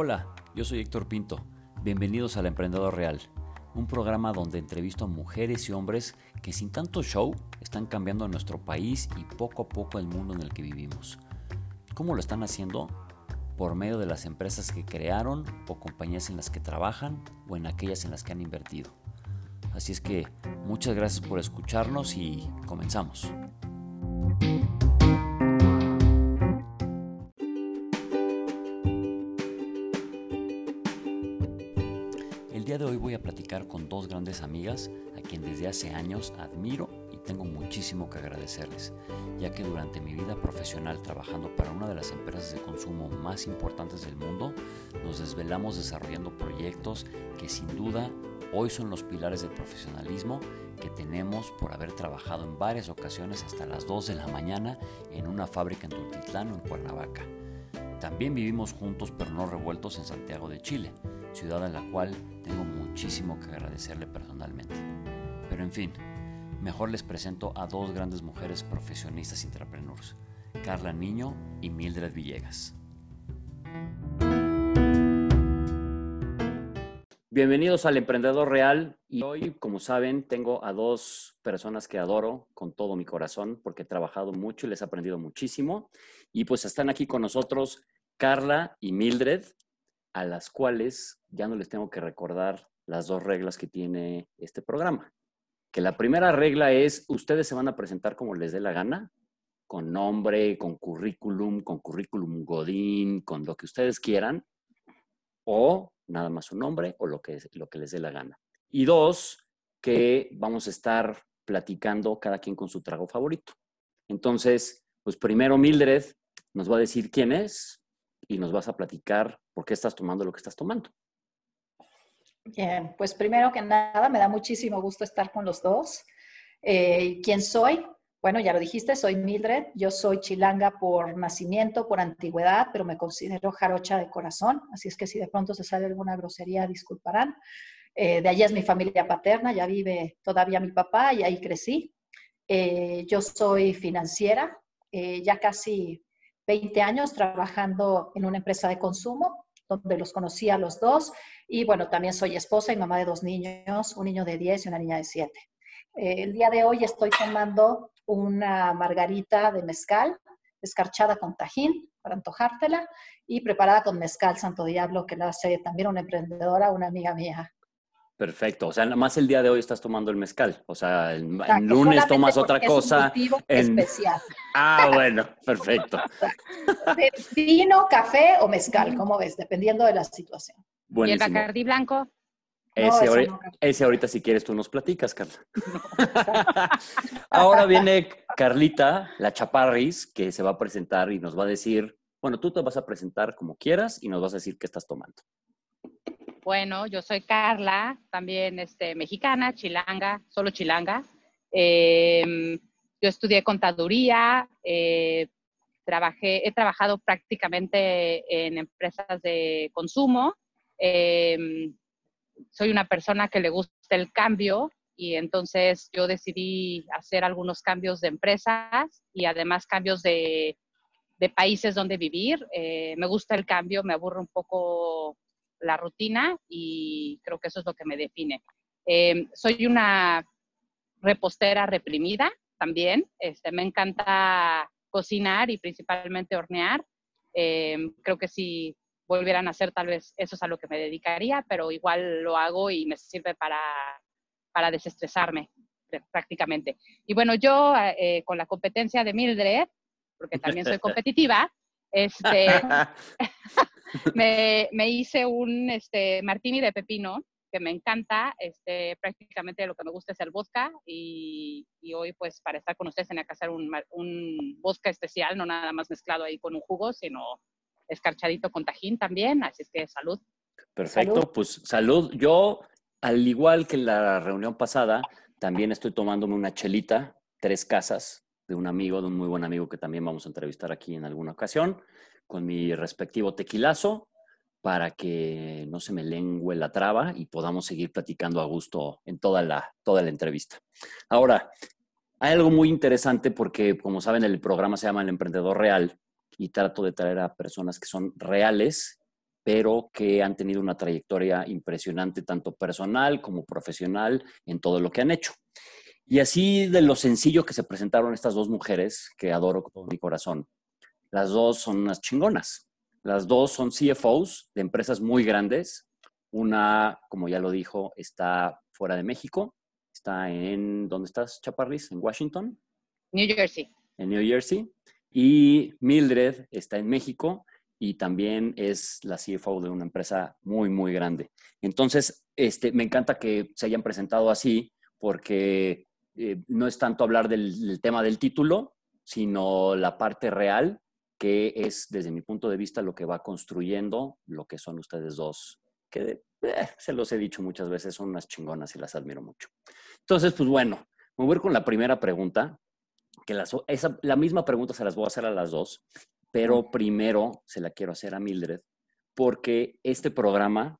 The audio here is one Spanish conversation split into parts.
Hola, yo soy Héctor Pinto. Bienvenidos al Emprendedor Real, un programa donde entrevisto a mujeres y hombres que sin tanto show están cambiando nuestro país y poco a poco el mundo en el que vivimos. ¿Cómo lo están haciendo? Por medio de las empresas que crearon o compañías en las que trabajan o en aquellas en las que han invertido. Así es que muchas gracias por escucharnos y comenzamos. Dos grandes amigas a quien desde hace años admiro y tengo muchísimo que agradecerles, ya que durante mi vida profesional trabajando para una de las empresas de consumo más importantes del mundo, nos desvelamos desarrollando proyectos que sin duda hoy son los pilares del profesionalismo que tenemos por haber trabajado en varias ocasiones hasta las 2 de la mañana en una fábrica en Tultitlán o en Cuernavaca. También vivimos juntos pero no revueltos en Santiago de Chile, ciudad en la cual tengo muchísimo que agradecerle personalmente. Pero en fin, mejor les presento a dos grandes mujeres profesionistas intrapreneurs, Carla Niño y Mildred Villegas. Bienvenidos al Emprendedor Real y hoy, como saben, tengo a dos personas que adoro con todo mi corazón porque he trabajado mucho y les he aprendido muchísimo. Y pues están aquí con nosotros Carla y Mildred, a las cuales ya no les tengo que recordar las dos reglas que tiene este programa. Que la primera regla es, ustedes se van a presentar como les dé la gana, con nombre, con currículum, con currículum godín, con lo que ustedes quieran, o nada más su nombre o lo que, lo que les dé la gana. Y dos, que vamos a estar platicando cada quien con su trago favorito. Entonces, pues primero Mildred nos va a decir quién es y nos vas a platicar por qué estás tomando lo que estás tomando. Bien, pues primero que nada, me da muchísimo gusto estar con los dos. Eh, ¿Quién soy? Bueno, ya lo dijiste, soy Mildred, yo soy chilanga por nacimiento, por antigüedad, pero me considero jarocha de corazón, así es que si de pronto se sale alguna grosería, disculparán. Eh, de allí es mi familia paterna, ya vive todavía mi papá y ahí crecí. Eh, yo soy financiera, eh, ya casi 20 años trabajando en una empresa de consumo, donde los conocí a los dos. Y bueno, también soy esposa y mamá de dos niños, un niño de 10 y una niña de 7. el día de hoy estoy tomando una margarita de mezcal, escarchada con tajín para antojártela y preparada con mezcal Santo Diablo, que la hace también una emprendedora, una amiga mía. Perfecto. O sea, nada más el día de hoy estás tomando el mezcal. O sea, el, lunes tomas otra cosa. Es en... especial. Ah, bueno, perfecto. De vino, café o mezcal, como ves, dependiendo de la situación. ¿Y el Bacardi blanco? Ese, ahorita, si quieres, tú nos platicas, Carla. Ahora viene Carlita, la chaparris, que se va a presentar y nos va a decir, bueno, tú te vas a presentar como quieras y nos vas a decir qué estás tomando. Bueno, yo soy Carla, también este, mexicana, chilanga, solo chilanga. Em, yo estudié contaduría, eh, trabajé, he trabajado prácticamente en empresas de consumo. Eh, soy una persona que le gusta el cambio y entonces yo decidí hacer algunos cambios de empresas y además cambios de, países donde vivir. Eh, me gusta el cambio, me aburre un poco la rutina y creo que eso es lo que me define. Eh, soy una repostera reprimida también. Este, me encanta cocinar y principalmente hornear. Eh, creo que si volvieran a hacer, tal vez eso es a lo que me dedicaría, pero igual lo hago y me sirve para, para desestresarme prácticamente. Y bueno, yo eh, con la competencia de Mildred, porque también soy competitiva, este, me, me, hice un este, martini de pepino que me encanta, este, prácticamente lo que me gusta es el vodka y, y hoy pues para estar con ustedes tenía que hacer un, un vodka especial, no nada más mezclado ahí con un jugo, sino escarchadito con tajín también, así es que salud. Perfecto, pues salud. Yo, al igual que la reunión pasada, también estoy tomándome una chelita, tres casas, de un amigo, de un muy buen amigo que también vamos a entrevistar aquí en alguna ocasión, con mi respectivo tequilazo, para que no se me lengüe la traba y podamos seguir platicando a gusto en toda la, toda la entrevista. Ahora, hay algo muy interesante porque, como saben, el programa se llama El Emprendedor Real y trato de traer a personas que son reales pero que han tenido una trayectoria impresionante, tanto personal como profesional, en todo lo que han hecho. Y así de lo sencillo que se presentaron estas dos mujeres, que adoro con mi corazón. Las dos son unas chingonas. Las dos son CFOs de empresas muy grandes. Una, como ya lo dijo, está fuera de México. Está en, ¿dónde estás, Chaparris? ¿En Washington? New Jersey. En New Jersey. Y Mildred está en México y también es la CFO de una empresa muy, muy grande. Entonces, este, me encanta que se hayan presentado así porque eh, no es tanto hablar del, tema del título, sino la parte real, que es desde mi punto de vista lo que va construyendo lo que son ustedes dos, que eh, se los he dicho muchas veces, son unas chingonas y las admiro mucho. Entonces, pues bueno, me voy a ir con la primera pregunta, que esa, la misma pregunta se las voy a hacer a las dos, pero primero se la quiero hacer a Mildred, porque este programa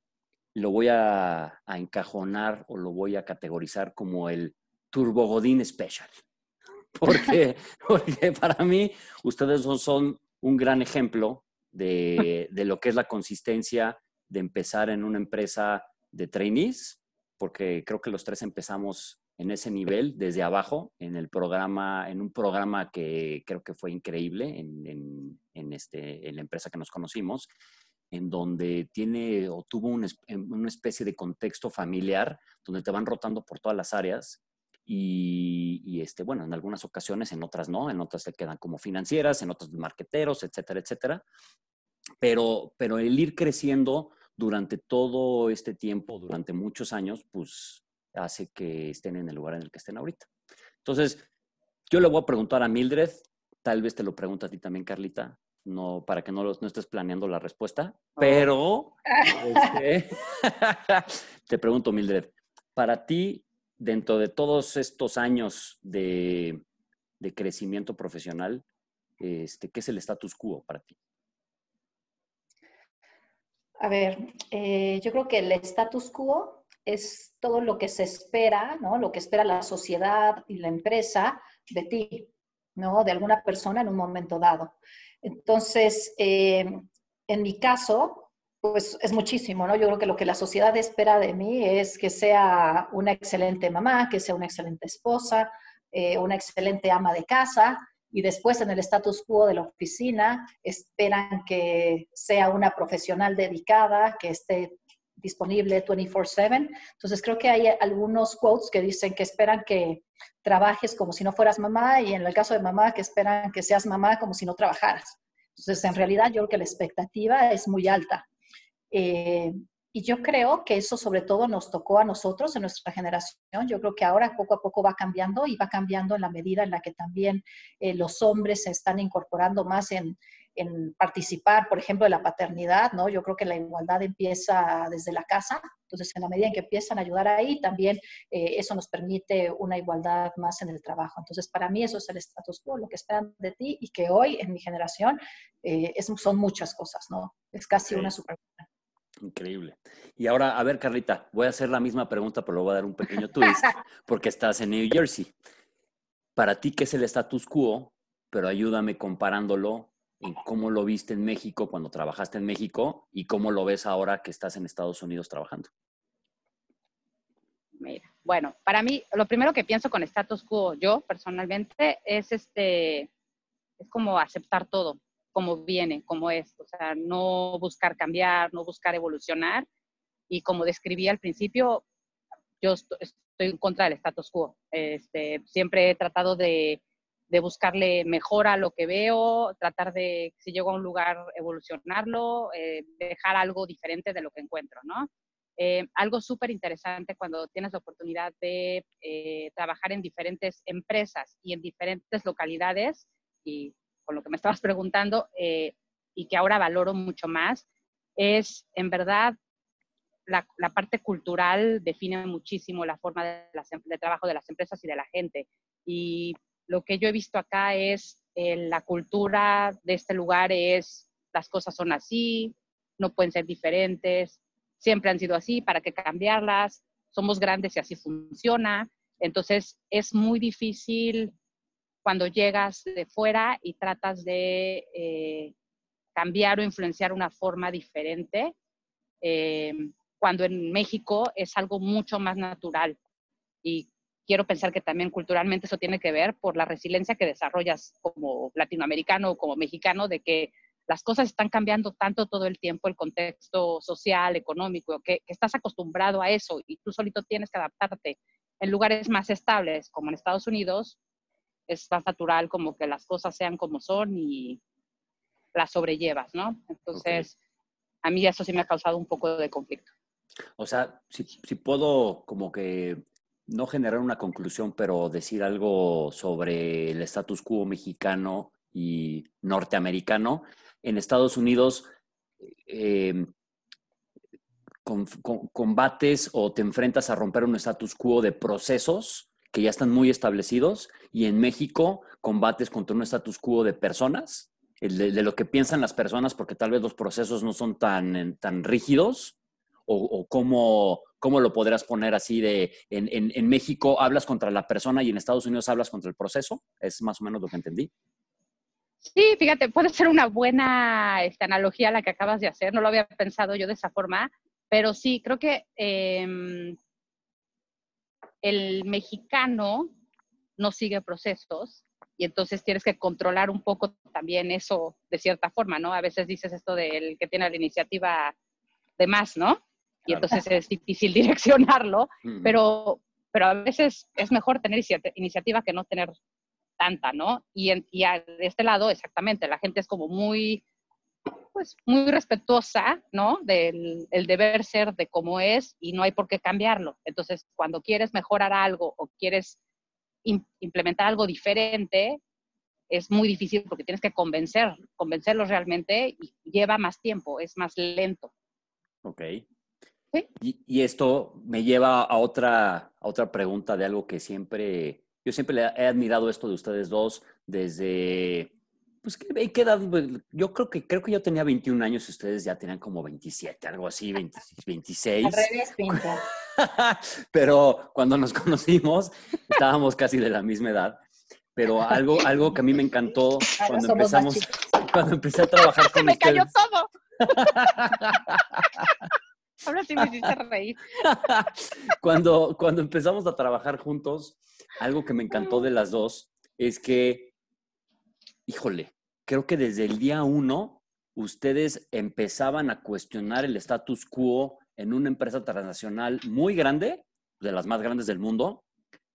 lo voy a, encajonar o lo voy a categorizar como el Turbo Godín Special. Porque, porque para mí ustedes son un gran ejemplo de, de, lo que es la consistencia de empezar en una empresa de trainees, porque creo que los tres empezamos en ese nivel, desde abajo, en el programa, en un programa que creo que fue increíble en, en, este, en la empresa que nos conocimos, en donde tiene o tuvo una, una especie de contexto familiar, donde te van rotando por todas las áreas y, y, este, bueno, en algunas ocasiones, en otras no, en otras se quedan como financieras, en otras marqueteros, etcétera, etcétera. Pero, pero el ir creciendo durante todo este tiempo, durante muchos años, pues hace que estén en el lugar en el que estén ahorita. Entonces, yo le voy a preguntar a Mildred, tal vez te lo pregunto a ti también, Carlita, no, para que no, no estés planeando la respuesta, oh. pero este, te pregunto, Mildred, para ti, dentro de todos estos años de, crecimiento profesional, este, ¿qué es el status quo para ti? A ver, eh, yo creo que el status quo es todo lo que se espera, ¿no? Lo que espera la sociedad y la empresa de ti, ¿no? De alguna persona en un momento dado. Entonces, eh, en mi caso, pues es muchísimo, ¿no? Yo creo que lo que la sociedad espera de mí es que sea una excelente mamá, que sea una excelente esposa, eh, una excelente ama de casa, y después en el status quo de la oficina esperan que sea una profesional dedicada, que esté disponible 24/7. Entonces creo que hay algunos quotes que dicen que esperan que trabajes como si no fueras mamá y en el caso de mamá que esperan que seas mamá como si no trabajaras. Entonces en realidad yo creo que la expectativa es muy alta. Eh, y yo creo que eso sobre todo nos tocó a nosotros en nuestra generación. Yo creo que ahora poco a poco va cambiando y va cambiando en la medida en la que también eh, los hombres se están incorporando más en, en participar, por ejemplo, de la paternidad, ¿no? Yo creo que la igualdad empieza desde la casa, entonces en la medida en que empiezan a ayudar ahí, también eh, eso nos permite una igualdad más en el trabajo. Entonces, para mí eso es el status quo, lo que esperan de ti y que hoy en mi generación eh, son muchas cosas, ¿no? Es casi una super. Increíble. Y ahora, a ver, Carlita, voy a hacer la misma pregunta, pero le voy a dar un pequeño twist, porque estás en New Jersey. Para ti, ¿qué es el status quo? Pero ayúdame comparándolo en cómo lo viste en México cuando trabajaste en México y cómo lo ves ahora que estás en Estados Unidos trabajando. Mira, bueno, para mí lo primero que pienso con status quo yo personalmente es este es como aceptar todo como viene, como es, o sea, no buscar cambiar, no buscar evolucionar y como describí al principio, yo estoy en contra del status quo. Este, siempre he tratado de de buscarle mejora a lo que veo, tratar de, si llego a un lugar, evolucionarlo, eh, dejar algo diferente de lo que encuentro, ¿no? Eh, algo súper interesante cuando tienes la oportunidad de eh, trabajar en diferentes empresas y en diferentes localidades, y con lo que me estabas preguntando, y que ahora valoro mucho más, es en verdad la, la, parte cultural define muchísimo la forma de, em, de, trabajo de las empresas y de la gente. Y lo que yo he visto acá es eh, la cultura de este lugar es las cosas son así, no pueden ser diferentes, siempre han sido así, ¿para qué cambiarlas? Somos grandes y así funciona. Entonces es muy difícil cuando llegas de fuera y tratas de eh, cambiar o influenciar una forma diferente, eh, cuando en México es algo mucho más natural. Y quiero pensar que también culturalmente eso tiene que ver por la resiliencia que desarrollas como latinoamericano o como mexicano, de que las cosas están cambiando tanto todo el tiempo, el contexto social, económico, que, que estás acostumbrado a eso y tú solito tienes que adaptarte. En lugares más estables, como en Estados Unidos, es más natural como que las cosas sean como son y las sobrellevas, ¿no? Entonces, a mí eso sí me ha causado un poco de conflicto. O sea, si, si, puedo como que no generar una conclusión, pero decir algo sobre el status quo mexicano y norteamericano. En Estados Unidos, eh, con, con, combates o te enfrentas a romper un status quo de procesos que ya están muy establecidos y en México combates contra un status quo de personas, de, de, lo que piensan las personas, porque tal vez los procesos no son tan, tan rígidos, o, o cómo, cómo, lo podrás poner así de, en, en, en, México hablas contra la persona y en Estados Unidos hablas contra el proceso, es más o menos lo que entendí. Sí, fíjate, puede ser una buena esta, analogía la que acabas de hacer, no lo había pensado yo de esa forma, pero sí, creo que eh, el mexicano no sigue procesos y entonces tienes que controlar un poco también eso de cierta forma, ¿no? A veces dices esto del que tiene la iniciativa de más, ¿no? Y claro. entonces es difícil direccionarlo, pero, pero a veces es mejor tener iniciativa que no tener tanta, ¿no? Y, en, y a, de este lado, exactamente, la gente es como muy, pues, muy respetuosa, ¿no? Del el deber ser de cómo es y no hay por qué cambiarlo. Entonces, cuando quieres mejorar algo o quieres implementar algo diferente, es muy difícil porque tienes que convencer, convencerlos realmente y lleva más tiempo, es más lento. Ok. ¿Sí? Y, y, esto me lleva a otra, a otra pregunta de algo que siempre, yo siempre le he admirado esto de ustedes dos desde, pues, ¿qué, qué edad? Yo creo que, creo que yo tenía 21 años y ustedes ya tenían como 27, algo así, 20, 26. Al revés. Pero cuando nos conocimos, estábamos casi de la misma edad. Pero algo, algo que a mí me encantó cuando empezamos, cuando empecé a trabajar con me ustedes. Cayó todo. Ahora sí me hiciste reír. cuando, cuando empezamos a trabajar juntos, algo que me encantó de las dos es que, híjole, creo que desde el día uno ustedes empezaban a cuestionar el status quo en una empresa transnacional muy grande, de las más grandes del mundo,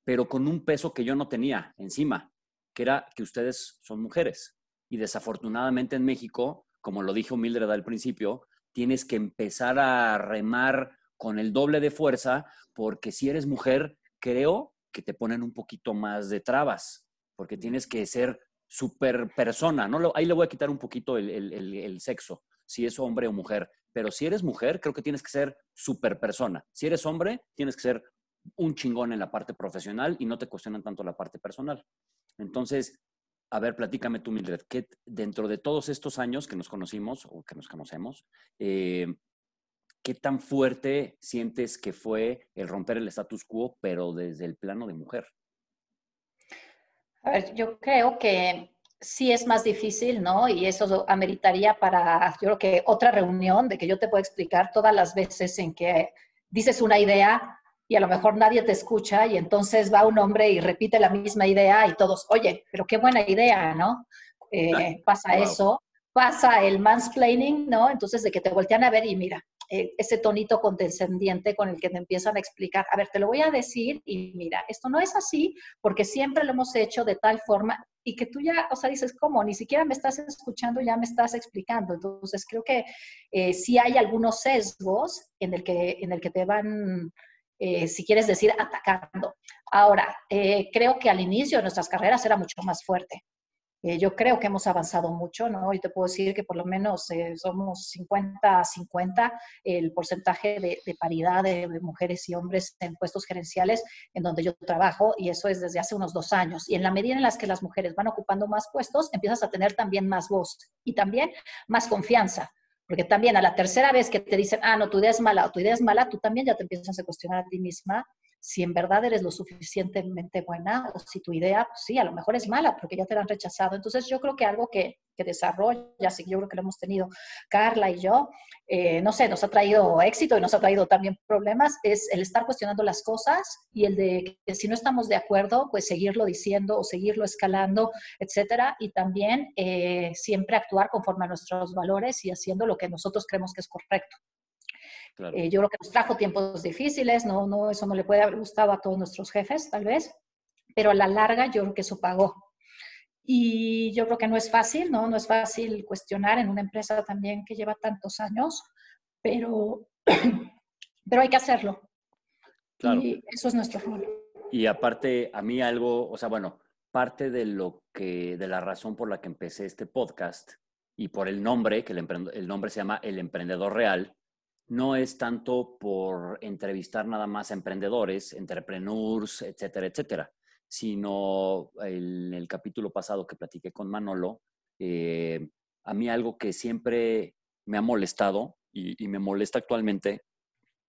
pero con un peso que yo no tenía encima, que era que ustedes son mujeres. Y desafortunadamente en México, como lo dijo Mildred al principio, tienes que empezar a remar con el doble de fuerza, porque si eres mujer, creo que te ponen un poquito más de trabas, porque tienes que ser super persona, ¿no? Ahí le voy a quitar un poquito el, sexo, si es hombre o mujer, pero si eres mujer, creo que tienes que ser super persona. Si eres hombre, tienes que ser un chingón en la parte profesional y no te cuestionan tanto la parte personal. Entonces, a ver, platícame tú, Mildred, que dentro de todos estos años que nos conocimos o que nos conocemos, eh, ¿qué tan fuerte sientes que fue el romper el status quo, pero desde el plano de mujer? A ver, yo creo que sí es más difícil, ¿no? Y eso ameritaría para, yo creo que otra reunión de que yo te puedo explicar todas las veces en que dices una idea y a lo mejor nadie te escucha y entonces va un hombre y repite la misma idea y todos, oye, pero qué buena idea, ¿no? Eh, pasa wow. eso, pasa el mansplaining, ¿no? Entonces de que te voltean a ver y mira, eh, ese tonito condescendiente con el que te empiezan a explicar, a ver, te lo voy a decir y mira, esto no es así porque siempre lo hemos hecho de tal forma y que tú ya, o sea, dices, ¿cómo? Ni siquiera me estás escuchando, ya me estás explicando. Entonces creo que eh, sí hay algunos sesgos en el que, en el que te van eh, si quieres decir, atacando. Ahora, eh, creo que al inicio de nuestras carreras era mucho más fuerte. Eh, yo creo que hemos avanzado mucho, ¿no? Y te puedo decir que por lo menos eh, somos 50-50 el porcentaje de, de paridad de, de, mujeres y hombres en puestos gerenciales en donde yo trabajo, y eso es desde hace unos dos años. Y en la medida en las que las mujeres van ocupando más puestos, empiezas a tener también más voz y también más confianza. Porque también a la tercera vez que te dicen, ah, no, tu idea es mala o tu idea es mala, tú también ya te empiezas a cuestionar a ti misma si en verdad eres lo suficientemente buena o si tu idea, pues sí, a lo mejor es mala porque ya te la han rechazado. Entonces yo creo que algo que que desarrolla, que yo creo que lo hemos tenido Carla y yo, eh, no sé, nos ha traído éxito y nos ha traído también problemas, es el estar cuestionando las cosas y el de que si no estamos de acuerdo, pues seguirlo diciendo o seguirlo escalando, etcétera, y también eh, siempre actuar conforme a nuestros valores y haciendo lo que nosotros creemos que es correcto. Eh, yo creo que nos trajo tiempos difíciles, no, no, eso no le puede haber gustado a todos nuestros jefes, tal vez, pero a la larga yo creo que eso pagó. Y yo creo que no es fácil, ¿no? No es fácil cuestionar en una empresa también que lleva tantos años, pero, pero hay que hacerlo. Claro. Y eso es nuestro rol. Y aparte, a mí algo, o sea, bueno, parte de lo que, de la razón por la que empecé este podcast y por el nombre, que el, el nombre se llama El Emprendedor Real, no es tanto por entrevistar nada más a emprendedores, entrepreneurs, etcétera, etcétera, sino en el capítulo pasado que platiqué con Manolo, eh, a mí algo que siempre me ha molestado y, me molesta actualmente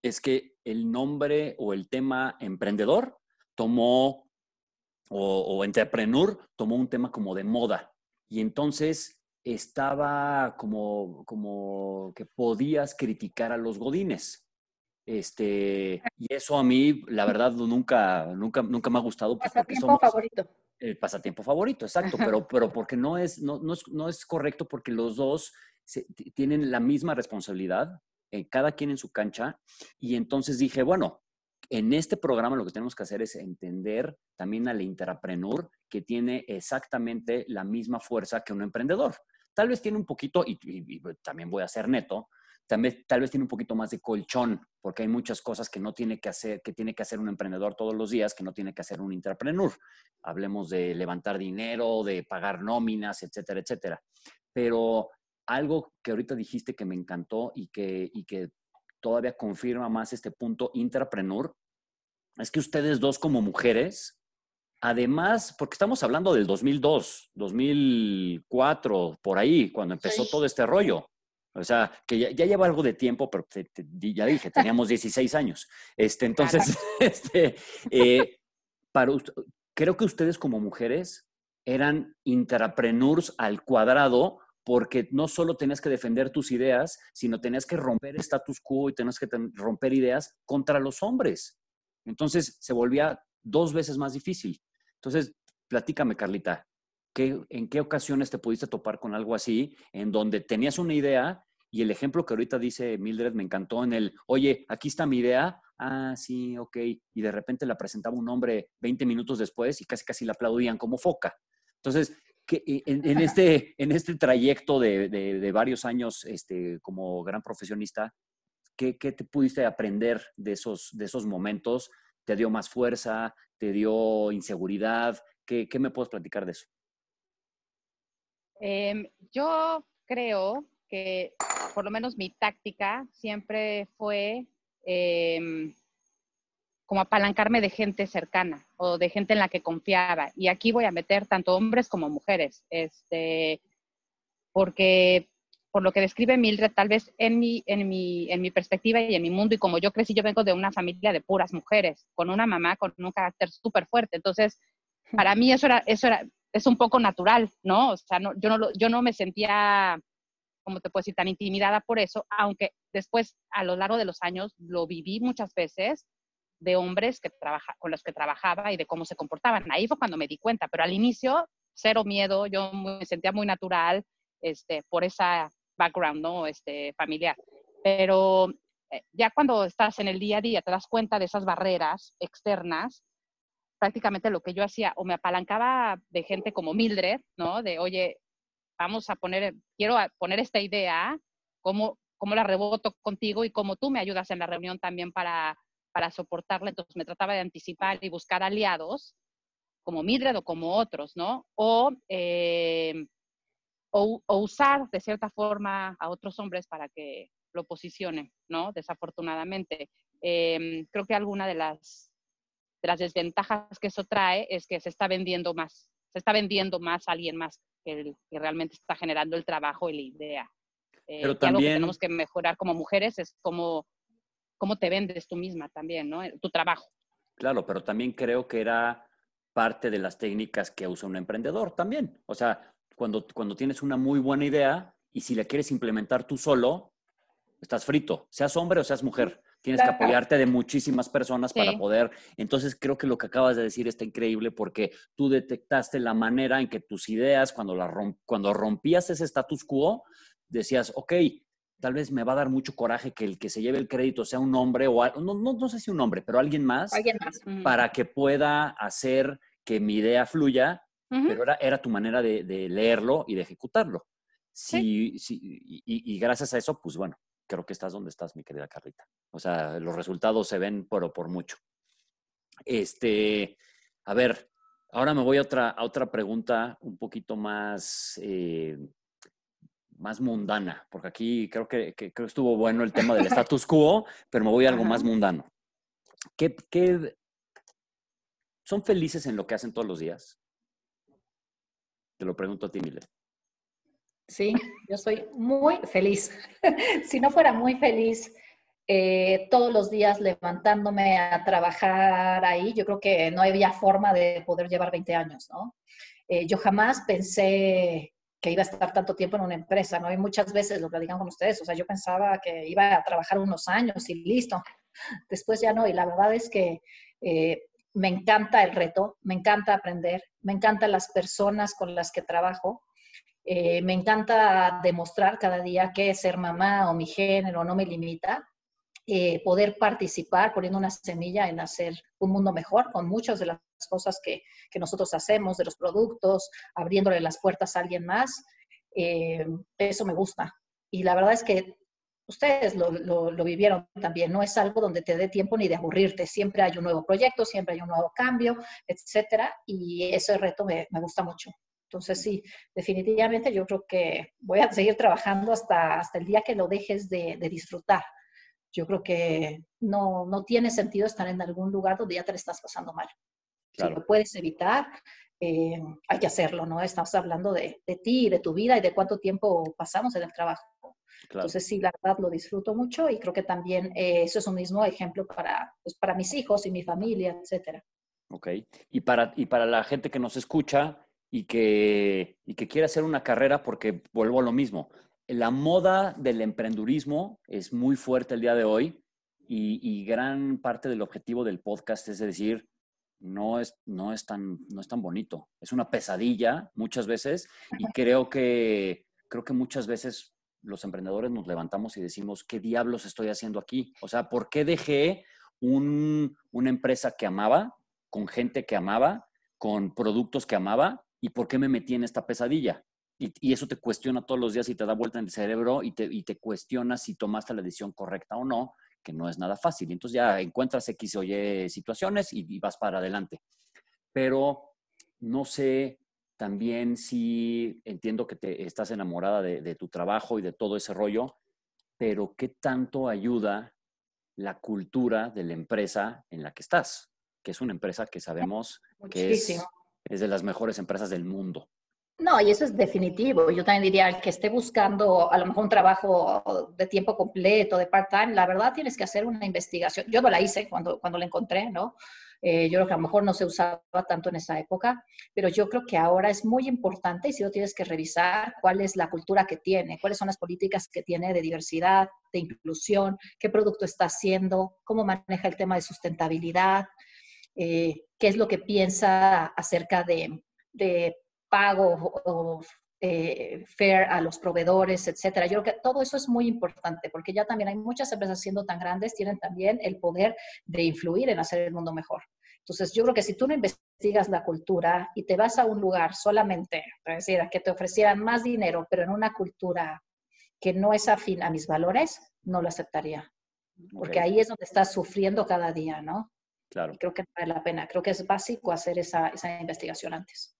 es que el nombre o el tema emprendedor tomó, o, o entrepreneur, tomó un tema como de moda. Y entonces estaba como, como que podías criticar a los godines. Este, y eso a mí, la verdad, nunca, nunca, nunca me ha gustado. Pues, pasatiempo favorito. El pasatiempo favorito, exacto, pero, pero porque no es, no, no, es, no es correcto porque los dos tienen la misma responsabilidad, eh, cada quien en su cancha, y entonces dije, bueno, en este programa lo que tenemos que hacer es entender también al intrapreneur que tiene exactamente la misma fuerza que un emprendedor. Tal vez tiene un poquito, y, también voy a ser neto, también, tal vez tiene un poquito más de colchón, porque hay muchas cosas que no tiene que hacer, que tiene que hacer un emprendedor todos los días, que no tiene que hacer un intrapreneur. Hablemos de levantar dinero, de pagar nóminas, etcétera, etcétera. Pero algo que ahorita dijiste que me encantó y que, y que todavía confirma más este punto intrapreneur, es que ustedes dos como mujeres Además, porque estamos hablando del 2002, 2004, por ahí, cuando empezó todo este rollo. O sea, que ya, lleva algo de tiempo, pero ya dije, teníamos 16 años. Este, entonces, este, eh, para, creo que ustedes como mujeres eran intrapreneurs al cuadrado porque no solo tenías que defender tus ideas, sino tenías que romper status quo y tenías que romper ideas contra los hombres. Entonces se volvía dos veces más difícil. Entonces, platícame, Carlita, ¿en qué ocasiones te pudiste topar con algo así, en donde tenías una idea y el ejemplo que ahorita dice Mildred me encantó en el, oye, aquí está mi idea, ah, sí, ok, y de repente la presentaba un hombre 20 minutos después y casi casi la aplaudían como foca. Entonces, en, este, en este trayecto de, varios años este, como gran profesionista, ¿qué, ¿qué, te pudiste aprender de esos, de esos momentos? ¿Te dio más fuerza? te dio inseguridad? ¿Qué, me puedes platicar de eso? Em, yo creo que por lo menos mi táctica siempre fue em, como apalancarme de gente cercana o de gente en la que confiaba. Y aquí voy a meter tanto hombres como mujeres, este, porque por lo que describe Mildred, tal vez en mi, en, mi, en mi perspectiva y en mi mundo, y como yo crecí, yo vengo de una familia de puras mujeres, con una mamá con un carácter súper fuerte. Entonces, para mí eso era, eso era, es un poco natural, ¿no? O sea, no, yo, no, yo no me sentía, como te puedo decir, tan intimidada por eso, aunque después, a lo largo de los años, lo viví muchas veces de hombres que trabaja, con los que trabajaba y de cómo se comportaban. Ahí fue cuando me di cuenta, pero al inicio, cero miedo, yo me sentía muy natural este, por esa background, ¿no? Este, familiar. Pero eh, ya cuando estás en el día a día te das cuenta de esas barreras externas, prácticamente lo que yo hacía, o me apalancaba de gente como Mildred, ¿no? De, oye, vamos a poner, quiero poner esta idea, ¿cómo, cómo la reboto contigo y cómo tú me ayudas en la reunión también para, para soportarla? Entonces me trataba de anticipar y buscar aliados como Mildred o como otros, ¿no? O eh, o, usar de cierta forma a otros hombres para que lo posicionen, ¿no? Desafortunadamente. Em, creo que alguna de las, de las desventajas que eso trae es que se está vendiendo más, se está vendiendo más a alguien más que, el, que realmente está generando el trabajo y la idea. Eh, Pero también... Algo que tenemos que mejorar como mujeres es cómo, cómo te vendes tú misma también, ¿no? Tu trabajo. Claro, pero también creo que era parte de las técnicas que usa un emprendedor también. O sea, cuando, cuando tienes una muy buena idea y si la quieres implementar tú solo, estás frito, seas hombre o seas mujer. Tienes que apoyarte de muchísimas personas para poder. Entonces, creo que lo que acabas de decir está increíble porque tú detectaste la manera en que tus ideas, cuando, la cuando rompías ese status quo, decías, ok, tal vez me va a dar mucho coraje que el que se lleve el crédito sea un hombre o no, no, no sé si un hombre, pero alguien más, alguien más. para que pueda hacer que mi idea fluya, pero era, era, tu manera de, leerlo y de ejecutarlo. Sí, sí y, y, gracias a eso, pues bueno, creo que estás donde estás, mi querida Carlita. O sea, los resultados se ven por, por mucho. Este, a ver, ahora me voy a otra, a otra pregunta un poquito más, eh, más mundana, porque aquí creo que, que, estuvo bueno el tema del status quo, pero me voy a algo más mundano. ¿Qué, ¿Qué, son felices en lo que hacen todos los días? Te lo pregunto a ti, Mile. Sí, yo soy muy feliz. si no fuera muy feliz eh, todos los días levantándome a trabajar ahí, yo creo que no había forma de poder llevar 20 años, ¿no? Eh, yo jamás pensé que iba a estar tanto tiempo en una empresa, ¿no? hay muchas veces lo platican con ustedes, o sea, yo pensaba que iba a trabajar unos años y listo. Después ya no, y la verdad es que eh, me encanta el reto, me encanta aprender, me encantan las personas con las que trabajo eh, me encanta demostrar cada día que ser mamá o mi género no me limita. Eh, poder participar poniendo una semilla en hacer un mundo mejor con muchas de las cosas que, nosotros hacemos, de los productos, abriéndole las puertas a alguien más. Eh, eso me gusta. Y la verdad es que ustedes lo, vivieron también. No es algo donde te dé tiempo ni de aburrirte. Siempre hay un nuevo proyecto, siempre hay un nuevo cambio, etcétera. Y ese reto me gusta mucho. Entonces, sí, definitivamente yo creo que voy a seguir trabajando hasta, hasta el día que lo dejes de, disfrutar. Yo creo que no, no, tiene sentido estar en algún lugar donde ya te estás pasando mal. Si lo puedes evitar, eh, hay que hacerlo, ¿no? Estamos hablando de, de, ti, de tu vida y de cuánto tiempo pasamos en el trabajo. Entonces, sí, la verdad lo disfruto mucho y creo que también eh, eso es un mismo ejemplo para, pues, para mis hijos y mi familia, etcétera. Ok. Y para, y para la gente que nos escucha, y que, y que quiere hacer una carrera porque vuelvo a lo mismo. La moda del emprendurismo es muy fuerte el día de hoy y, gran parte del objetivo del podcast es decir, no es, no, es tan, no es tan bonito. Es una pesadilla muchas veces y creo que, creo que muchas veces los emprendedores nos levantamos y decimos, ¿qué diablos estoy haciendo aquí? O sea, ¿por qué dejé una empresa que amaba, con gente que amaba, con productos que amaba ¿y por qué me metí en esta pesadilla? Y, eso te cuestiona todos los días y te da vuelta en el cerebro y te, y te cuestiona si tomaste la decisión correcta o no, que no es nada fácil. Entonces ya encuentras X o Y situaciones y, vas para adelante. Pero no sé también si entiendo que te estás enamorada de, de tu trabajo y de todo ese rollo, pero ¿qué tanto ayuda la cultura de la empresa en la que estás? Que es una empresa que sabemos que es es de las mejores empresas del mundo. No, y eso es definitivo. Yo también diría, que esté buscando a lo mejor un trabajo de tiempo completo, de part-time, la verdad tienes que hacer una investigación. Yo no la hice cuando, cuando la encontré, ¿no? Eh, yo creo que a lo mejor no se usaba tanto en esa época, pero yo creo que ahora es muy importante y si lo tienes que revisar cuál es la cultura que tiene, cuáles son las políticas que tiene de diversidad, de inclusión, qué producto está haciendo, cómo maneja el tema de sustentabilidad, eh, qué es lo que piensa acerca de, pago o eh, fair a los proveedores, etcétera. Yo creo que todo eso es muy importante porque ya también hay muchas empresas siendo tan grandes, tienen también el poder de influir en hacer el mundo mejor. Entonces, yo creo que si tú no investigas la cultura y te vas a un lugar solamente, para decir, a que te ofrecieran más dinero, pero en una cultura que no es afín a mis valores, no lo aceptaría. Porque ahí es donde estás sufriendo cada día, ¿no? creo que vale la pena. Creo que es básico hacer esa, esa investigación antes.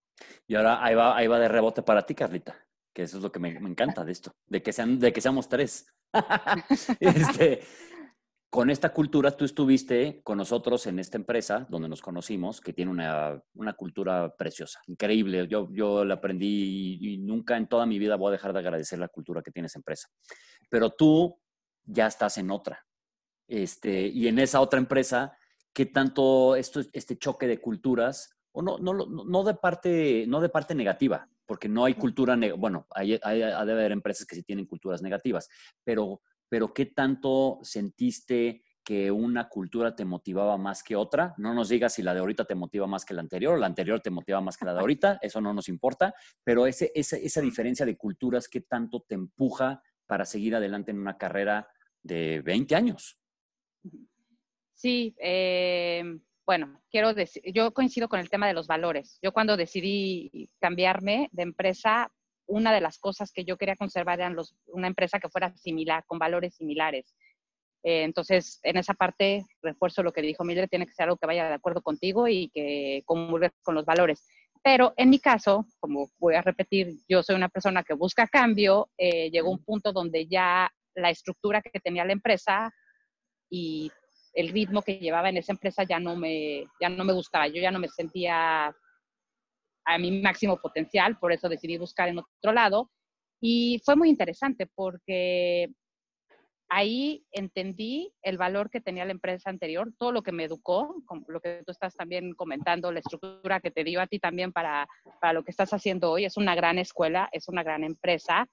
Y ahora ahí va, ahí va de rebote para ti, Carlita, que eso es lo que me, me encanta de esto, de que, sean, de que seamos tres. este, con esta cultura, tú estuviste con nosotros en esta empresa donde nos conocimos, que tiene una, una cultura preciosa, increíble. Yo, yo la aprendí y, nunca en toda mi vida voy a dejar de agradecer la cultura que tiene esa empresa. Pero tú ya estás en otra. Este, y en esa otra empresa qué tanto esto, este choque de culturas, o no, no, no, de parte, no de parte negativa, porque no hay cultura, bueno, hay, hay, debe haber empresas que sí tienen culturas negativas, pero, pero ¿qué tanto sentiste que una cultura te motivaba más que otra? No nos digas si la de ahorita te motiva más que la anterior o la anterior te motiva más que la de ahorita, eso no nos importa, pero ese, esa diferencia de culturas, ¿qué tanto te empuja para seguir adelante en una carrera de 20 años? Sí, eh, bueno, quiero decir, yo coincido con el tema de los valores. Yo cuando decidí cambiarme de empresa, una de las cosas que yo quería conservar eran los, una empresa que fuera similar, con valores similares. Eh, entonces, en esa parte, refuerzo lo que dijo Mildred, tiene que ser algo que vaya de acuerdo contigo y que comulgue con los valores. Pero en mi caso, como voy a repetir, yo soy una persona que busca cambio, eh, llegó un punto donde ya la estructura que tenía la empresa y el ritmo que llevaba en esa empresa ya no me, ya no me gustaba, yo ya no me sentía a mi máximo potencial, por eso decidí buscar en otro lado. Y fue muy interesante porque ahí entendí el valor que tenía la empresa anterior, todo lo que me educó, como lo que tú estás también comentando, la estructura que te dio a ti también para, para lo que estás haciendo hoy. Es una gran escuela, es una gran empresa,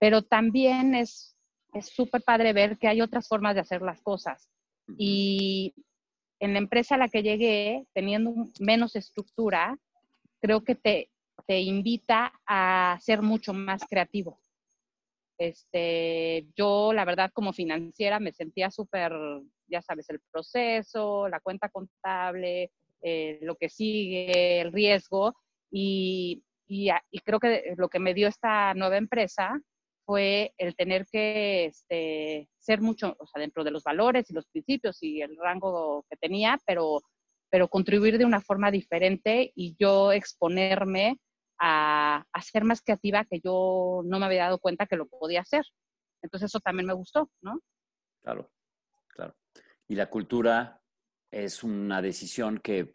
pero también es súper padre ver que hay otras formas de hacer las cosas. Y en la empresa a la que llegué, teniendo menos estructura, creo que te, te invita a ser mucho más creativo. Este, yo, la verdad, como financiera, me sentía súper, ya sabes, el proceso, la cuenta contable, eh, lo que sigue, el riesgo. Y, y, y, creo que lo que me dio esta nueva empresa fue el tener que este, ser mucho, o sea, dentro de los valores y los principios y el rango que tenía, pero, pero contribuir de una forma diferente y yo exponerme a, a, ser más creativa que yo no me había dado cuenta que lo podía hacer. Entonces eso también me gustó, ¿no? Claro, claro. Y la cultura es una decisión que,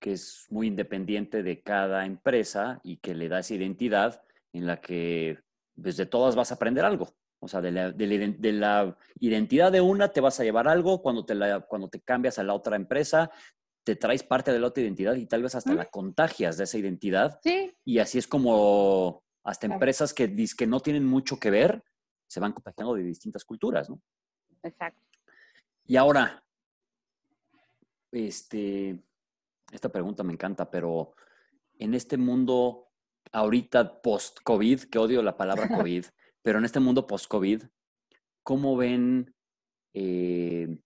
que es muy independiente de cada empresa y que le da esa identidad en la que desde todas vas a aprender algo. O sea, de la, de, la, identidad de una te vas a llevar algo, cuando te, la, cuando te cambias a la otra empresa, te traes parte de la otra identidad y tal vez hasta la contagias de esa identidad. Sí. Y así es como hasta empresas que, que no tienen mucho que ver se van contagiando de distintas culturas, ¿no? Exacto. Y ahora, este, esta pregunta me encanta, pero en este mundo ahorita post-COVID, que odio la palabra COVID, pero en este mundo post-COVID, ¿cómo ven eh,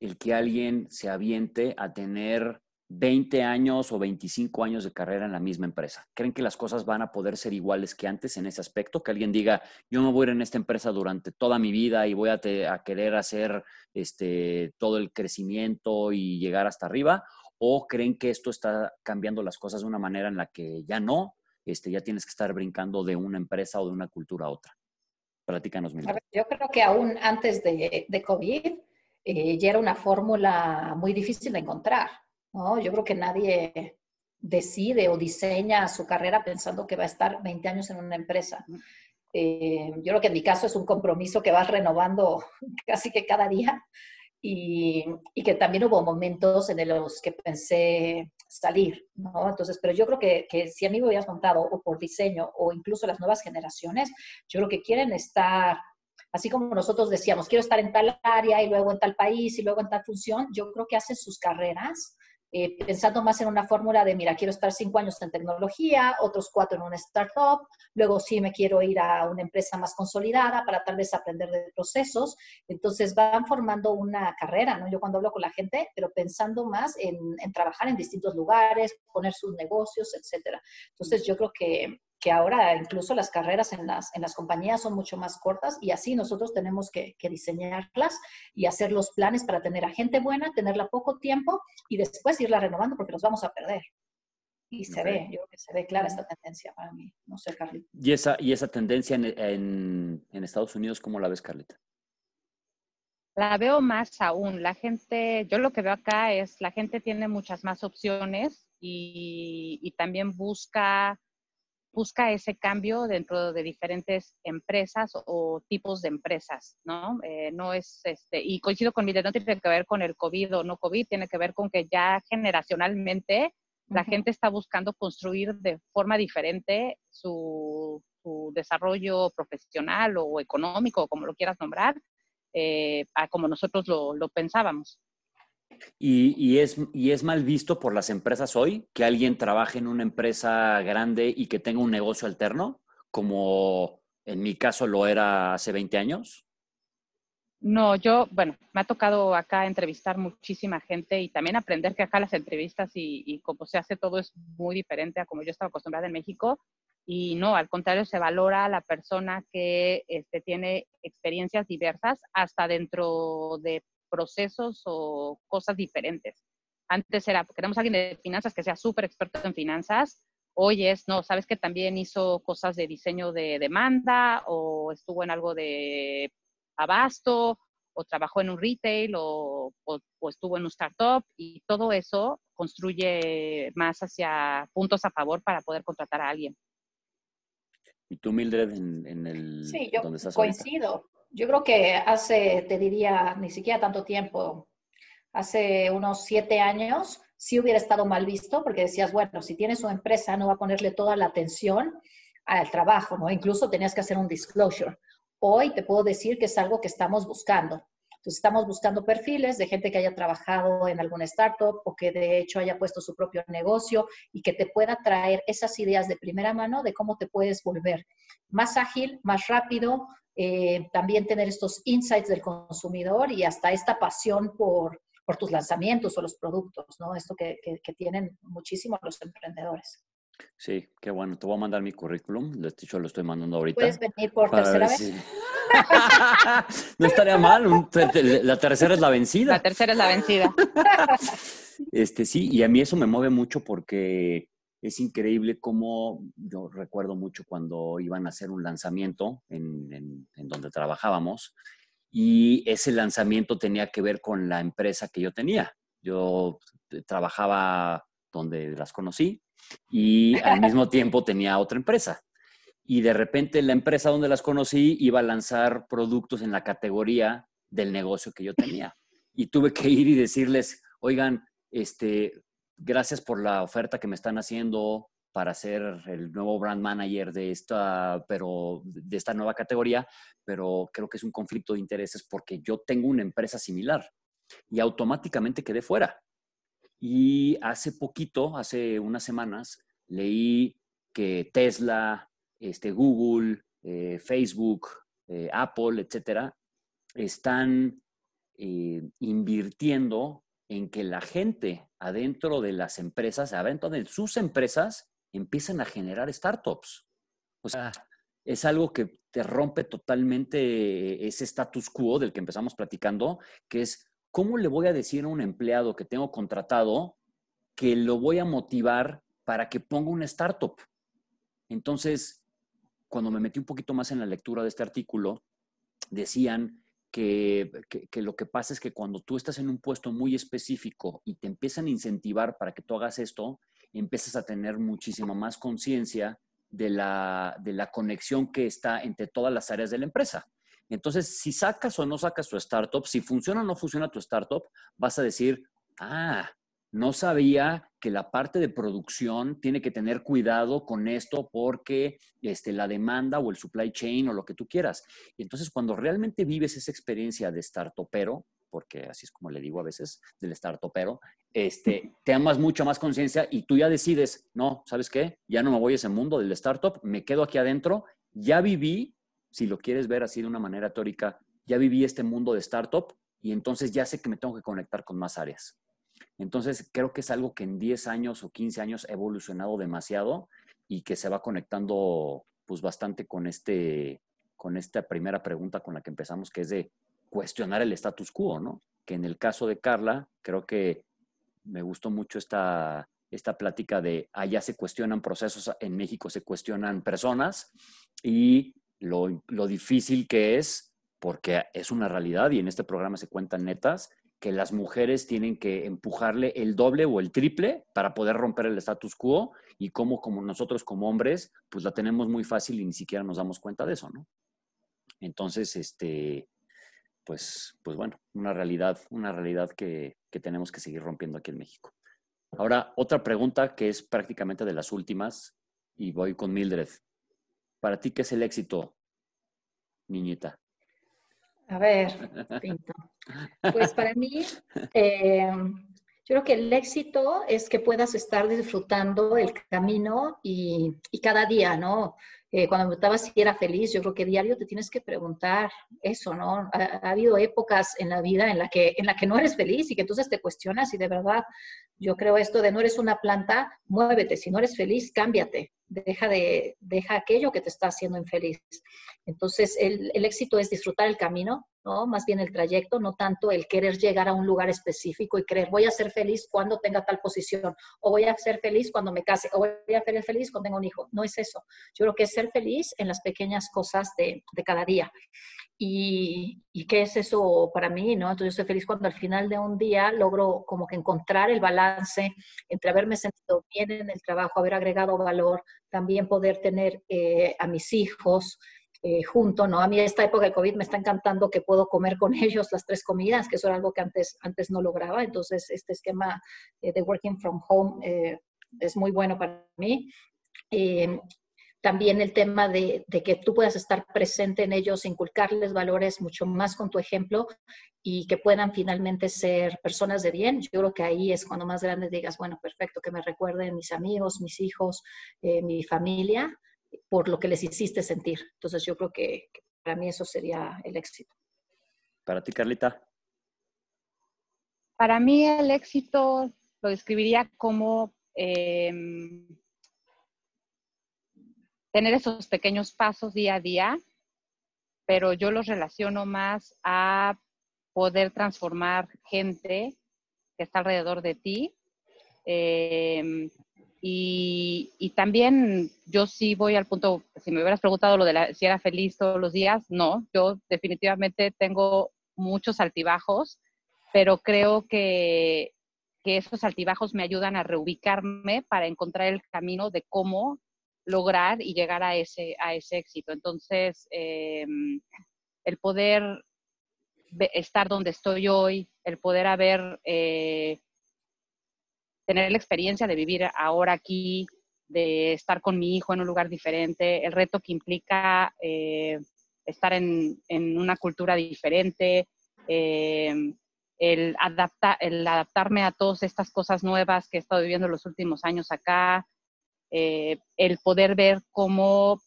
el que alguien se aviente a tener 20 años o 25 años de carrera en la misma empresa? ¿Creen que las cosas van a poder ser iguales que antes en ese aspecto? Que alguien diga, yo me voy a ir en esta empresa durante toda mi vida y voy a, a querer hacer este, todo el crecimiento y llegar hasta arriba o creen que esto está cambiando las cosas de una manera en la que ya no, este, ya tienes que estar brincando de una empresa o de una cultura a otra? Platícanos, Mildred. Yo creo que aún antes de, de COVID eh, ya era una fórmula muy difícil de encontrar. ¿no? Yo creo que nadie decide o diseña su carrera pensando que va a estar 20 años en una empresa. Eh, yo creo que en mi caso es un compromiso que vas renovando casi que cada día y, y, que también hubo momentos en los que pensé salir, ¿no? Entonces, pero yo creo que, que, si a mí me hubieras montado o por diseño o incluso las nuevas generaciones, yo creo que quieren estar, así como nosotros decíamos, quiero estar en tal área y luego en tal país y luego en tal función, yo creo que hacen sus carreras eh, pensando más en una fórmula de, mira, quiero estar cinco años en tecnología, otros cuatro en una startup, luego sí me quiero ir a una empresa más consolidada para tal vez aprender de procesos. Entonces van formando una carrera, ¿no? Yo cuando hablo con la gente, pero pensando más en, en trabajar en distintos lugares, poner sus negocios, etcétera. Entonces yo creo que que ahora incluso las carreras en las, en las compañías son mucho más cortas y así nosotros tenemos que, diseñarlas y hacer los planes para tener a gente buena, tenerla poco tiempo y después irla renovando porque nos vamos a perder. Y se ve, yo creo que se ve clara esta tendencia para mí. No sé, Carlita. ¿Y esa, y esa tendencia en, en, en Estados Unidos, cómo la ves, Carlita? La veo más aún. La gente, yo lo que veo acá es, la gente tiene muchas más opciones y, y también busca busca ese cambio dentro de diferentes empresas o tipos de empresas, ¿no? Eh, no es, este, y coincido con mi no tiene que ver con el COVID o no COVID, tiene que ver con que ya generacionalmente la gente está buscando construir de forma diferente su, desarrollo profesional o económico, como lo quieras nombrar, eh, a como nosotros lo, pensábamos. Y, es, ¿Y es mal visto por las empresas hoy que alguien trabaje en una empresa grande y que tenga un negocio alterno, como en mi caso lo era hace 20 años? No, yo, bueno, me ha tocado acá entrevistar muchísima gente y también aprender que acá las entrevistas y, y cómo se hace todo es muy diferente a como yo estaba acostumbrada en México. Y no, al contrario, se valora a la persona que este, tiene experiencias diversas hasta dentro de procesos o cosas diferentes. Antes era, queremos a alguien de finanzas que sea súper experto en finanzas. Hoy es, no, sabes que también hizo cosas de diseño de demanda o estuvo en algo de abasto o trabajó en un retail o, estuvo en un startup y todo eso construye más hacia puntos a favor para poder contratar a alguien. ¿Y tú, Mildred, en, el... Sí, yo coincido. Yo creo que hace, te diría, ni siquiera tanto tiempo, hace unos siete años, sí hubiera estado mal visto porque decías, bueno, si tienes una empresa no va a ponerle toda la atención al trabajo, ¿no? Incluso tenías que hacer un disclosure. Hoy te puedo decir que es algo que estamos buscando. Entonces, estamos buscando perfiles de gente que haya trabajado en alguna startup o que de hecho haya puesto su propio negocio y que te pueda traer esas ideas de primera mano de cómo te puedes volver más ágil, más rápido, eh, también tener estos insights del consumidor y hasta esta pasión por, por tus lanzamientos o los productos, ¿no? Esto que, que tienen muchísimo los emprendedores. Sí, qué bueno. Te voy a mandar mi currículum. De hecho, lo estoy mandando ahorita. ¿Puedes venir por tercera vez? no estaría mal. La tercera es la vencida. La tercera es la vencida. Este, sí, y a mí eso me mueve mucho porque es increíble cómo yo recuerdo mucho cuando iban a hacer un lanzamiento en, en donde trabajábamos y ese lanzamiento tenía que ver con la empresa que yo tenía. Yo trabajaba donde las conocí y al mismo tiempo tenía otra empresa. Y de repente la empresa donde las conocí iba a lanzar productos en la categoría del negocio que yo tenía. Y tuve que ir y decirles, oigan, este, gracias por la oferta que me están haciendo para ser el nuevo brand manager de esta, pero de esta nueva categoría, pero creo que es un conflicto de intereses porque yo tengo una empresa similar y automáticamente quedé fuera. Y hace poquito, hace unas semanas, leí que Tesla, este, Google, eh, Facebook, eh, Apple, etcétera, están eh, invirtiendo en que la gente adentro de las empresas, adentro de sus empresas, empiecen a generar startups. O sea, es algo que te rompe totalmente ese status quo del que empezamos platicando, que es ¿cómo le voy a decir a un empleado que tengo contratado que lo voy a motivar para que ponga una startup? Entonces, cuando me metí un poquito más en la lectura de este artículo, decían que, lo que pasa es que cuando tú estás en un puesto muy específico y te empiezan a incentivar para que tú hagas esto, empiezas a tener muchísima más conciencia de la, de la conexión que está entre todas las áreas de la empresa. Entonces, si sacas o no sacas tu startup, si funciona o no funciona tu startup, vas a decir, ah, no sabía que la parte de producción tiene que tener cuidado con esto porque este, la demanda o el supply chain o lo que tú quieras. Y entonces, cuando realmente vives esa experiencia de startupero, porque así es como le digo a veces del startupero, este, te amas mucho más conciencia y tú ya decides, no, ¿sabes qué? Ya no me voy a ese mundo del startup, me quedo aquí adentro, ya viví si lo quieres ver así de una manera teórica, ya viví este mundo de startup y entonces ya sé que me tengo que conectar con más áreas. Entonces, creo que es algo que en 10 años o 15 años ha evolucionado demasiado y que se va conectando pues bastante con este con esta primera pregunta con la que empezamos, que es de cuestionar el status quo, ¿no? Que en el caso de Carla, creo que me gustó mucho esta, esta plática de allá se cuestionan procesos, en México se cuestionan personas y lo, difícil que es, porque es una realidad y en este programa se cuentan netas, que las mujeres tienen que empujarle el doble o el triple para poder romper el status quo y como, como nosotros como hombres, pues la tenemos muy fácil y ni siquiera nos damos cuenta de eso, ¿no? Entonces, este, pues, pues bueno, una realidad, una realidad que, que tenemos que seguir rompiendo aquí en México. Ahora, otra pregunta que es prácticamente de las últimas, y voy con Mildred. Para ti, ¿qué es el éxito, niñita? A ver, Pinto. Pues para mí, eh, yo creo que el éxito es que puedas estar disfrutando el camino y cada día, ¿no? Eh, cuando me preguntabas si era feliz, yo creo que diario te tienes que preguntar eso, ¿no? Ha, ha, habido épocas en la vida en la, que, en la que no eres feliz y que entonces te cuestionas y de verdad, yo creo esto de no eres una planta, muévete, si no eres feliz, cámbiate, deja, de, deja aquello que te está haciendo infeliz. Entonces, el, el éxito es disfrutar el camino, ¿no? Más bien el trayecto, no tanto el querer llegar a un lugar específico y creer, voy a ser feliz cuando tenga tal posición, o voy a ser feliz cuando me case, o voy a ser feliz cuando tenga un hijo. No es eso. Yo creo que es ser feliz en las pequeñas cosas de, de cada día. Y, y, qué es eso para mí, ¿no? Entonces yo soy feliz cuando al final de un día logro como que encontrar el balance entre haberme sentido bien en el trabajo, haber agregado valor, también poder tener eh, a mis hijos, eh, junto, ¿no? A mí esta época de COVID me está encantando que puedo comer con ellos las tres comidas, que eso era algo que antes, antes no lograba. Entonces, este esquema eh, de working from home eh, es muy bueno para mí. Eh, también el tema de, que tú puedas estar presente en ellos, inculcarles valores mucho más con tu ejemplo y que puedan finalmente ser personas de bien. Yo creo que ahí es cuando más grande digas, bueno, perfecto, que me recuerden mis amigos, mis hijos, mi familia, por lo que les hiciste sentir. Entonces yo creo que, que para mí eso sería el éxito. Para ti, Carlita. Para mí el éxito lo describiría como eh, tener esos pequeños pasos día a día, pero yo los relaciono más a poder transformar gente que está alrededor de ti. Eh, y, también yo sí voy al punto, si me hubieras preguntado lo de la, si era feliz todos los días, no, yo definitivamente tengo muchos altibajos, pero creo que, que esos altibajos me ayudan a reubicarme para encontrar el camino de cómo lograr y llegar a ese, a ese éxito. Entonces, eh, el poder estar donde estoy hoy, el poder haber, eh, tener la experiencia de vivir ahora aquí, de estar con mi hijo en un lugar diferente, el reto que implica eh, estar en, en, una cultura diferente, eh, el, adapta, el adaptarme a todas estas cosas nuevas que he estado viviendo los últimos años acá, eh, el poder ver cómo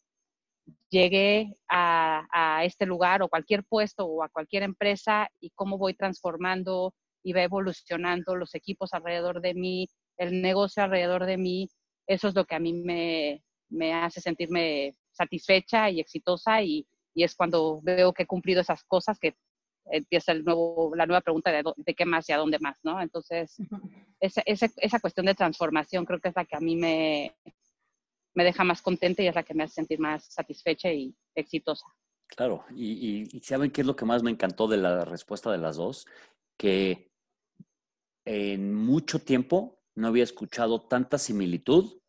llegué a, a, este lugar o cualquier puesto o a cualquier empresa y cómo voy transformando y va evolucionando los equipos alrededor de mí, el negocio alrededor de mí, eso es lo que a mí me, me hace sentirme satisfecha y exitosa y, y, es cuando veo que he cumplido esas cosas que empieza el nuevo, la nueva pregunta de, de qué más y a dónde más, ¿no? Entonces, uh -huh. esa, esa, esa, cuestión de transformación creo que es la que a mí me, me deja más contenta y es la que me hace sentir más satisfecha y exitosa. Claro, y, y, y ¿saben qué es lo que más me encantó de la respuesta de las dos? Que en mucho tiempo no había escuchado tanta similitud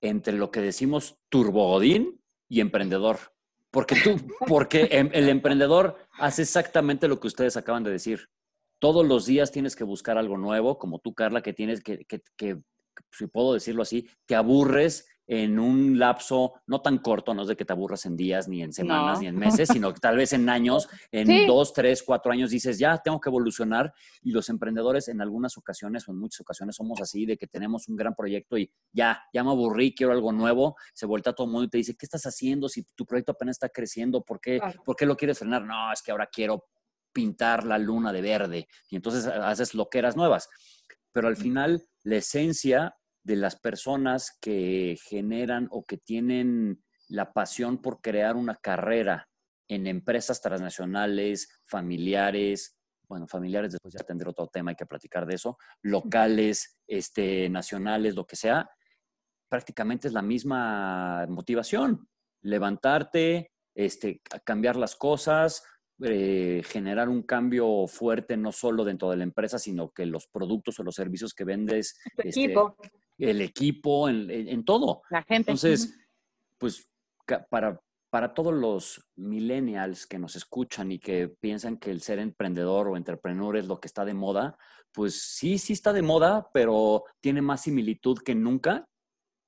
entre lo que decimos turbogodín y emprendedor. Porque tú, porque el emprendedor hace exactamente lo que ustedes acaban de decir. Todos los días tienes que buscar algo nuevo, como tú, Carla, que tienes que, que, que si puedo decirlo así, te aburres en un lapso no tan corto, no es de que te aburras en días, ni en semanas, no. ni en meses, sino que tal vez en años, en sí. dos, tres, cuatro años dices, ya tengo que evolucionar. Y los emprendedores en algunas ocasiones o en muchas ocasiones somos así, de que tenemos un gran proyecto y ya, ya me aburrí, quiero algo nuevo. Se vuelta todo el mundo y te dice, ¿qué estás haciendo si tu proyecto apenas está creciendo? ¿Por qué, claro. ¿por qué lo quieres frenar? No, es que ahora quiero pintar la luna de verde. Y entonces haces loqueras nuevas. Pero al final, la esencia de las personas que generan o que tienen la pasión por crear una carrera en empresas transnacionales, familiares, bueno, familiares, después ya tendré otro tema, hay que platicar de eso, locales, este, nacionales, lo que sea, prácticamente es la misma motivación, levantarte, este, cambiar las cosas, eh, generar un cambio fuerte no solo dentro de la empresa, sino que los productos o los servicios que vendes, este, el equipo, en, en, en, todo. La gente. Entonces, pues para, para todos los millennials que nos escuchan y que piensan que el ser emprendedor o entrepreneur es lo que está de moda, pues sí, sí está de moda, pero tiene más similitud que nunca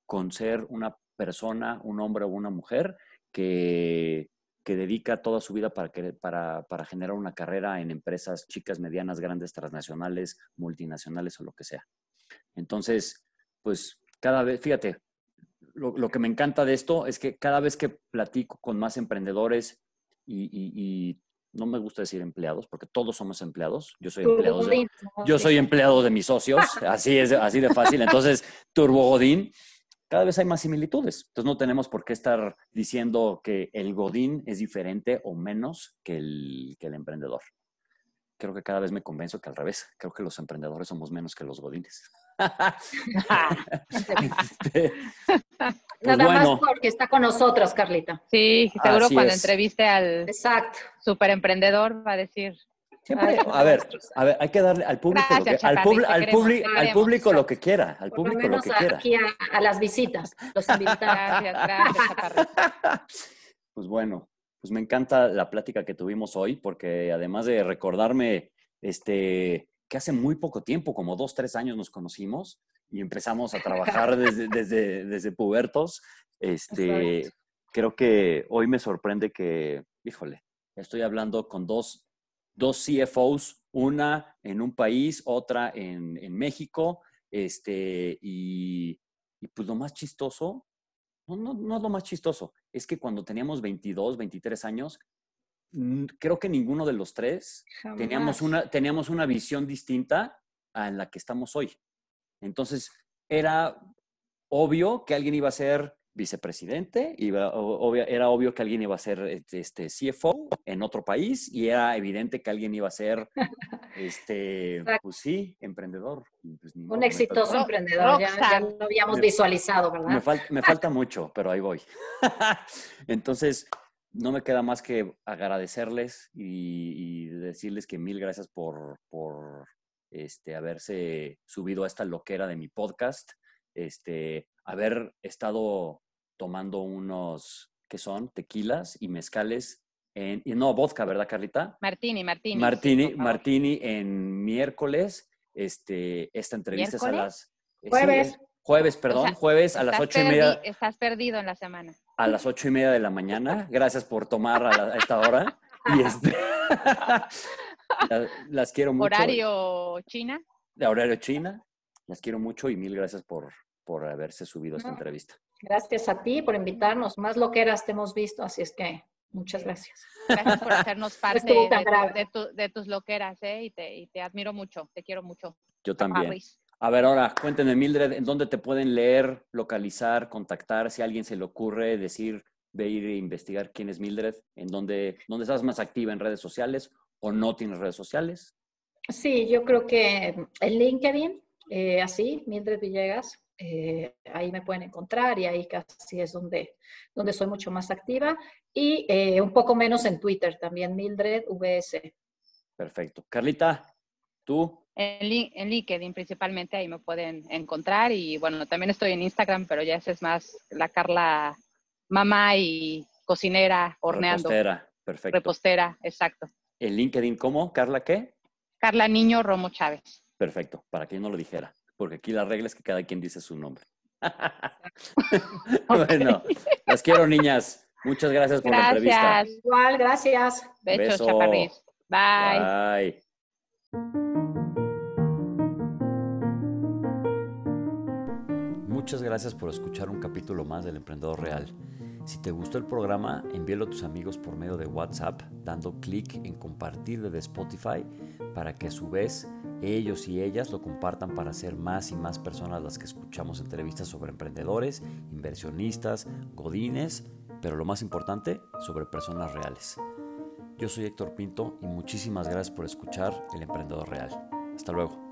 con ser una persona, un hombre o una mujer que, que dedica toda su vida para, para, para generar una carrera en empresas chicas, medianas, grandes, transnacionales, multinacionales o lo que sea. Entonces, pues cada vez, fíjate, lo, que me encanta de esto es que cada vez que platico con más emprendedores y, no me gusta decir empleados, porque todos somos empleados. Yo soy empleado de, yo soy empleado de mis socios, así es así de fácil. Entonces, Turbo Godín, cada vez hay más similitudes. Entonces, no tenemos por qué estar diciendo que el Godín es diferente o menos que el, que el emprendedor. Creo que cada vez me convenzo que al revés. Creo que los emprendedores somos menos que los Godines. Este, Nada pues más porque está con nosotros, Carlita. Sí, seguro cuando entreviste al Exacto. super emprendedor va a decir. Siempre, a ver, a ver, hay que darle al público, lo que, al, al, al, público lo que quiera, al público lo que quiera. Aquí a, las visitas, los Gracias, gracias, Pues bueno, pues me encanta la plática que tuvimos hoy, porque además de recordarme este, que hace muy poco tiempo, como dos, tres años nos conocimos y empezamos a trabajar desde, desde, desde pubertos. Este, creo que hoy me sorprende que, híjole, estoy hablando con dos, dos CFOs, una en un país, otra en, en México, este, y, y, pues lo más chistoso, no, no, no es lo más chistoso, es que cuando teníamos 22, 23 años, creo que ninguno de los tres teníamos una, teníamos una visión distinta a la que estamos hoy. Entonces, era obvio que alguien iba a ser vicepresidente, iba, era obvio que alguien iba a ser este, CFO en otro país y era evidente que alguien iba a ser, este, pues sí, emprendedor. Pues Un exitoso emprendedor, ya, lo habíamos visualizado, ¿verdad? Me, me falta mucho, pero ahí voy. Entonces, no me queda más que agradecerles y, decirles que mil gracias por, por este, haberse subido a esta loquera de mi podcast, este, haber estado tomando unos, que son? Tequilas y mezcales. En, y no, vodka, ¿verdad, Carlita? Martini, Martini. Martini, Martini en miércoles. Este, esta entrevista es a las... Jueves. jueves, perdón, jueves a las ocho y media. Estás perdido en la semana a las ocho y media de la mañana. Gracias por tomar a, esta hora. Y este, las, quiero mucho. ¿Horario China? De horario China. Las quiero mucho y mil gracias por, por haberse subido a esta entrevista. Gracias a ti por invitarnos. Más loqueras te hemos visto, así es que muchas gracias. Gracias por hacernos parte de, de, tus loqueras, ¿eh? Y te, y te, admiro mucho, te quiero mucho. Yo también. A ver, ahora cuéntenme, Mildred, ¿en dónde te pueden leer, localizar, contactar? Si a alguien se le ocurre decir, ir e investigar quién es Mildred, ¿en dónde, dónde estás más activa en redes sociales o no tienes redes sociales? Sí, yo creo que en LinkedIn, eh, así, Mildred Villegas, eh, ahí me pueden encontrar y ahí casi es donde, donde soy mucho más activa. Y eh, un poco menos en Twitter también, Mildred VS. Perfecto. Carlita, ¿tú? En, LinkedIn principalmente, ahí me pueden encontrar. Y bueno, también estoy en Instagram, pero ya ese es más la Carla mamá y cocinera, horneando. Repostera, perfecto. Repostera, exacto. ¿En LinkedIn cómo? ¿Carla qué? Carla Niño Romo Chávez. Perfecto, para que yo no lo dijera, porque aquí la regla es que cada quien dice su nombre. bueno, las quiero, niñas. Muchas gracias por la entrevista. Igual, gracias. Besos, Beso. Bye. Bye. Muchas gracias por escuchar un capítulo más del Emprendedor Real. Si te gustó el programa, envíalo a tus amigos por medio de WhatsApp, dando clic en compartir desde Spotify para que a su vez ellos y ellas lo compartan para ser más y más personas las que escuchamos entrevistas sobre emprendedores, inversionistas, godines, pero lo más importante, sobre personas reales. Yo soy Héctor Pinto y muchísimas gracias por escuchar El Emprendedor Real. Hasta luego.